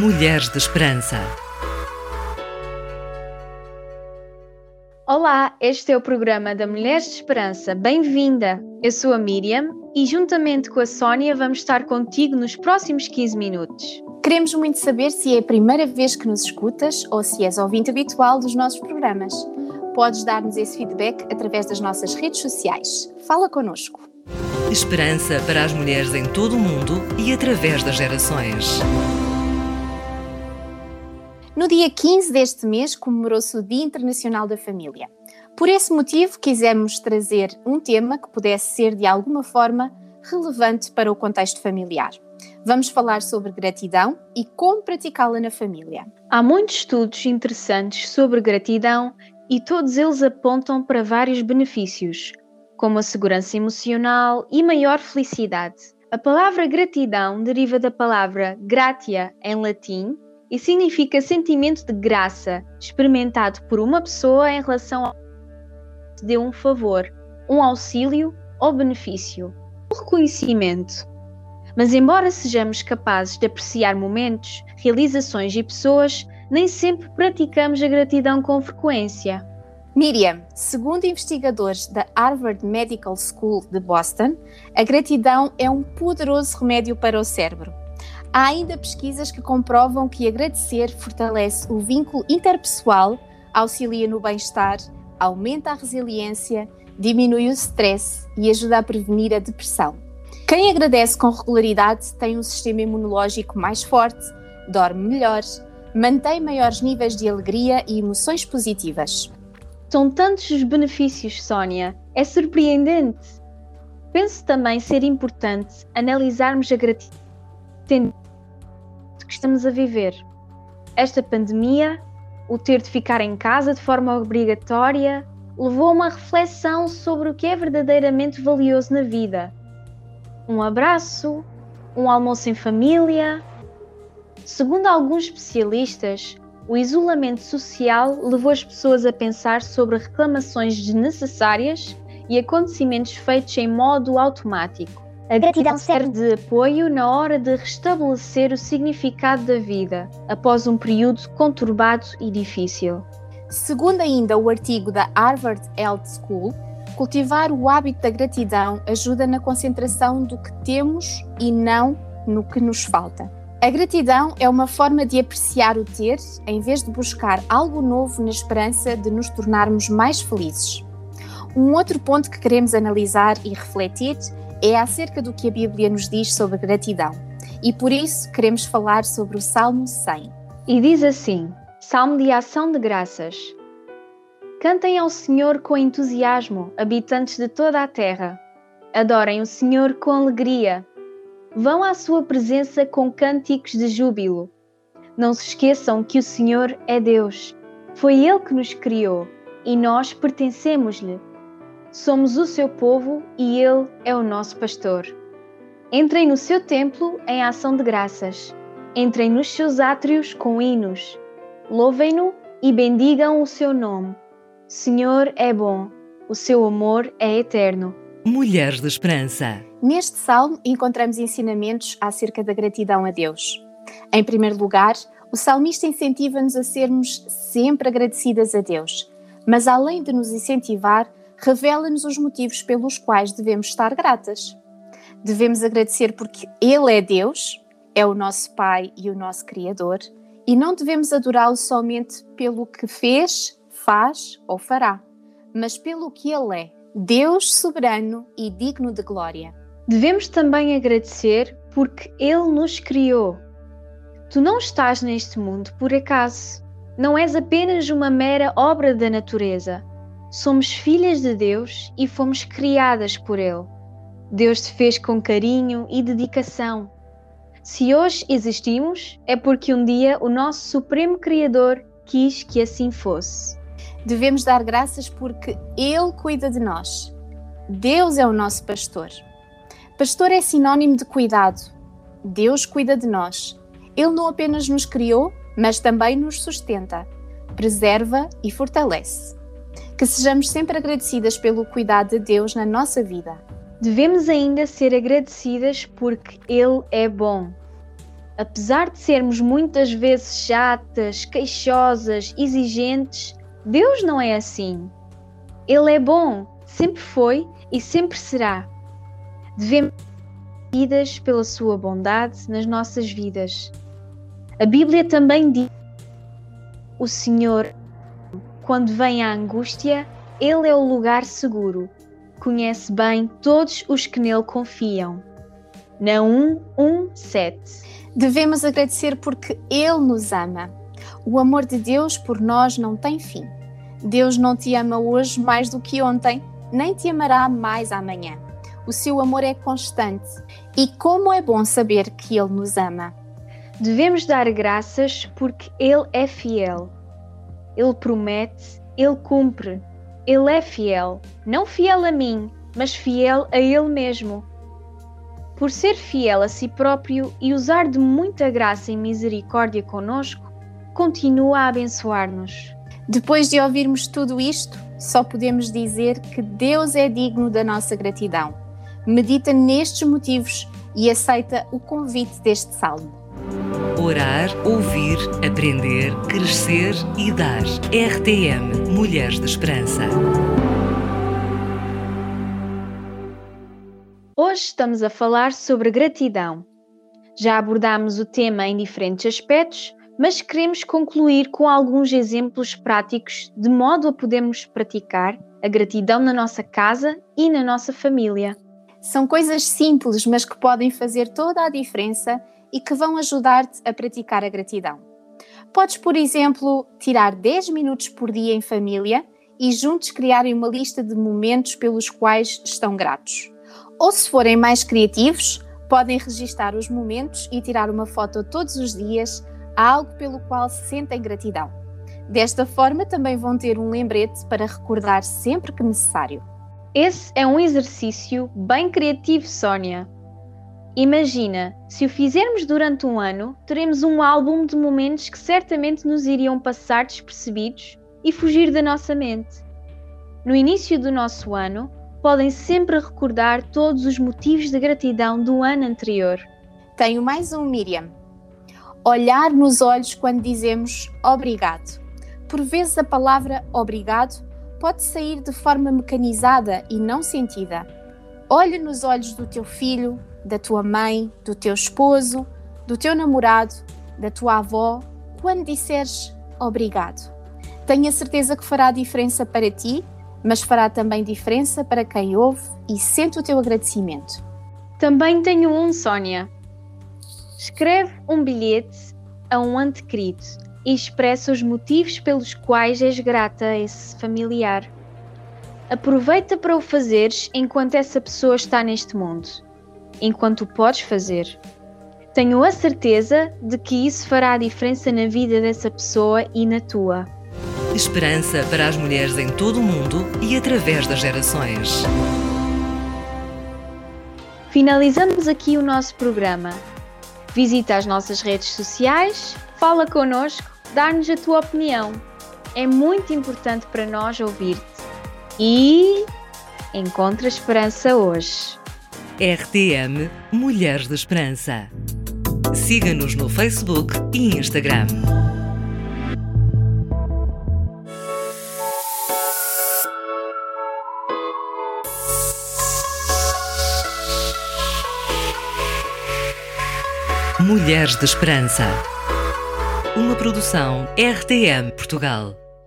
Mulheres de Esperança. Olá, este é o programa da Mulheres de Esperança. Bem-vinda! Eu sou a Miriam e, juntamente com a Sónia, vamos estar contigo nos próximos 15 minutos. Queremos muito saber se é a primeira vez que nos escutas ou se és ouvinte habitual dos nossos programas. Podes dar-nos esse feedback através das nossas redes sociais. Fala connosco. Esperança para as mulheres em todo o mundo e através das gerações. No dia 15 deste mês comemorou-se o Dia Internacional da Família. Por esse motivo, quisemos trazer um tema que pudesse ser de alguma forma relevante para o contexto familiar. Vamos falar sobre gratidão e como praticá-la na família. Há muitos estudos interessantes sobre gratidão e todos eles apontam para vários benefícios, como a segurança emocional e maior felicidade. A palavra gratidão deriva da palavra gratia em latim e significa sentimento de graça experimentado por uma pessoa em relação a deu um favor, um auxílio ou benefício, um reconhecimento. Mas embora sejamos capazes de apreciar momentos, realizações e pessoas, nem sempre praticamos a gratidão com frequência. Miriam, segundo investigadores da Harvard Medical School de Boston, a gratidão é um poderoso remédio para o cérebro. Há ainda pesquisas que comprovam que agradecer fortalece o vínculo interpessoal, auxilia no bem-estar, aumenta a resiliência, diminui o stress e ajuda a prevenir a depressão. Quem agradece com regularidade tem um sistema imunológico mais forte, dorme melhor, mantém maiores níveis de alegria e emoções positivas. São tantos os benefícios, Sónia, é surpreendente. Penso também ser importante analisarmos a gratidão estamos a viver. Esta pandemia, o ter de ficar em casa de forma obrigatória, levou a uma reflexão sobre o que é verdadeiramente valioso na vida. Um abraço, um almoço em família. Segundo alguns especialistas, o isolamento social levou as pessoas a pensar sobre reclamações desnecessárias e acontecimentos feitos em modo automático. A gratidão serve de apoio na hora de restabelecer o significado da vida após um período conturbado e difícil. Segundo ainda o artigo da Harvard Health School, cultivar o hábito da gratidão ajuda na concentração do que temos e não no que nos falta. A gratidão é uma forma de apreciar o ter em vez de buscar algo novo na esperança de nos tornarmos mais felizes. Um outro ponto que queremos analisar e refletir é acerca do que a Bíblia nos diz sobre gratidão. E por isso queremos falar sobre o Salmo 100. E diz assim: Salmo de ação de graças. Cantem ao Senhor com entusiasmo, habitantes de toda a terra. Adorem o Senhor com alegria. Vão à sua presença com cânticos de júbilo. Não se esqueçam que o Senhor é Deus. Foi Ele que nos criou e nós pertencemos-lhe. Somos o seu povo e ele é o nosso pastor. Entrem no seu templo em ação de graças. Entrem nos seus átrios com hinos. Louvem-no e bendigam o seu nome. Senhor é bom, o seu amor é eterno. Mulheres de Esperança. Neste salmo encontramos ensinamentos acerca da gratidão a Deus. Em primeiro lugar, o salmista incentiva-nos a sermos sempre agradecidas a Deus, mas além de nos incentivar, revela-nos os motivos pelos quais devemos estar gratas. Devemos agradecer porque Ele é Deus, é o nosso Pai e o nosso Criador, e não devemos adorá-lo somente pelo que fez, faz ou fará, mas pelo que Ele é, Deus soberano e digno de glória. Devemos também agradecer porque Ele nos criou. Tu não estás neste mundo por acaso. Não és apenas uma mera obra da natureza Somos filhas de Deus e fomos criadas por Ele. Deus te fez com carinho e dedicação. Se hoje existimos, é porque um dia o nosso Supremo Criador quis que assim fosse. Devemos dar graças porque Ele cuida de nós. Deus é o nosso pastor. Pastor é sinônimo de cuidado. Deus cuida de nós. Ele não apenas nos criou, mas também nos sustenta, preserva e fortalece que sejamos sempre agradecidas pelo cuidado de Deus na nossa vida. Devemos ainda ser agradecidas porque Ele é bom. Apesar de sermos muitas vezes chatas, queixosas, exigentes, Deus não é assim. Ele é bom, sempre foi e sempre será. Devemos ser pela sua bondade nas nossas vidas. A Bíblia também diz: o Senhor, quando vem a angústia, Ele é o lugar seguro. Conhece bem todos os que nele confiam. Naum 1, 7 Devemos agradecer porque Ele nos ama. O amor de Deus por nós não tem fim. Deus não te ama hoje mais do que ontem, nem te amará mais amanhã. O seu amor é constante e como é bom saber que Ele nos ama. Devemos dar graças porque Ele é fiel. Ele promete, Ele cumpre. Ele é fiel, não fiel a mim, mas fiel a Ele mesmo por ser fiel a si próprio e usar de muita graça e misericórdia conosco, continua a abençoar-nos. Depois de ouvirmos tudo isto, só podemos dizer que Deus é digno da nossa gratidão. Medita nestes motivos e aceita o convite deste salmo. Orar, ouvir, aprender, crescer e dar. RTM Mulheres de Esperança. Hoje estamos a falar sobre gratidão. Já abordámos o tema em diferentes aspectos, mas queremos concluir com alguns exemplos práticos de modo a podermos praticar a gratidão na nossa casa e na nossa família. São coisas simples, mas que podem fazer toda a diferença e que vão ajudar-te a praticar a gratidão. Podes, por exemplo, tirar 10 minutos por dia em família e juntos criarem uma lista de momentos pelos quais estão gratos. Ou se forem mais criativos, podem registar os momentos e tirar uma foto todos os dias, algo pelo qual se sentem gratidão. Desta forma, também vão ter um lembrete para recordar sempre que necessário. Esse é um exercício bem criativo, Sónia. Imagina, se o fizermos durante um ano, teremos um álbum de momentos que certamente nos iriam passar despercebidos e fugir da nossa mente. No início do nosso ano, podem sempre recordar todos os motivos de gratidão do ano anterior. Tenho mais um, Miriam. Olhar nos olhos quando dizemos obrigado. Por vezes a palavra obrigado pode sair de forma mecanizada e não sentida. Olha nos olhos do teu filho, da tua mãe, do teu esposo, do teu namorado, da tua avó, quando disseres obrigado. Tenho a certeza que fará diferença para ti mas fará também diferença para quem ouve e sente o teu agradecimento. Também tenho um, Sónia. Escreve um bilhete a um ente querido e expressa os motivos pelos quais és grata a esse familiar. Aproveita para o fazeres enquanto essa pessoa está neste mundo, enquanto o podes fazer. Tenho a certeza de que isso fará a diferença na vida dessa pessoa e na tua. Esperança para as mulheres em todo o mundo e através das gerações. Finalizamos aqui o nosso programa. Visita as nossas redes sociais, fala connosco, dá-nos a tua opinião. É muito importante para nós ouvir-te. E encontra esperança hoje. RTM Mulheres de Esperança. Siga-nos no Facebook e Instagram. Mulheres de Esperança. Uma produção RTM Portugal.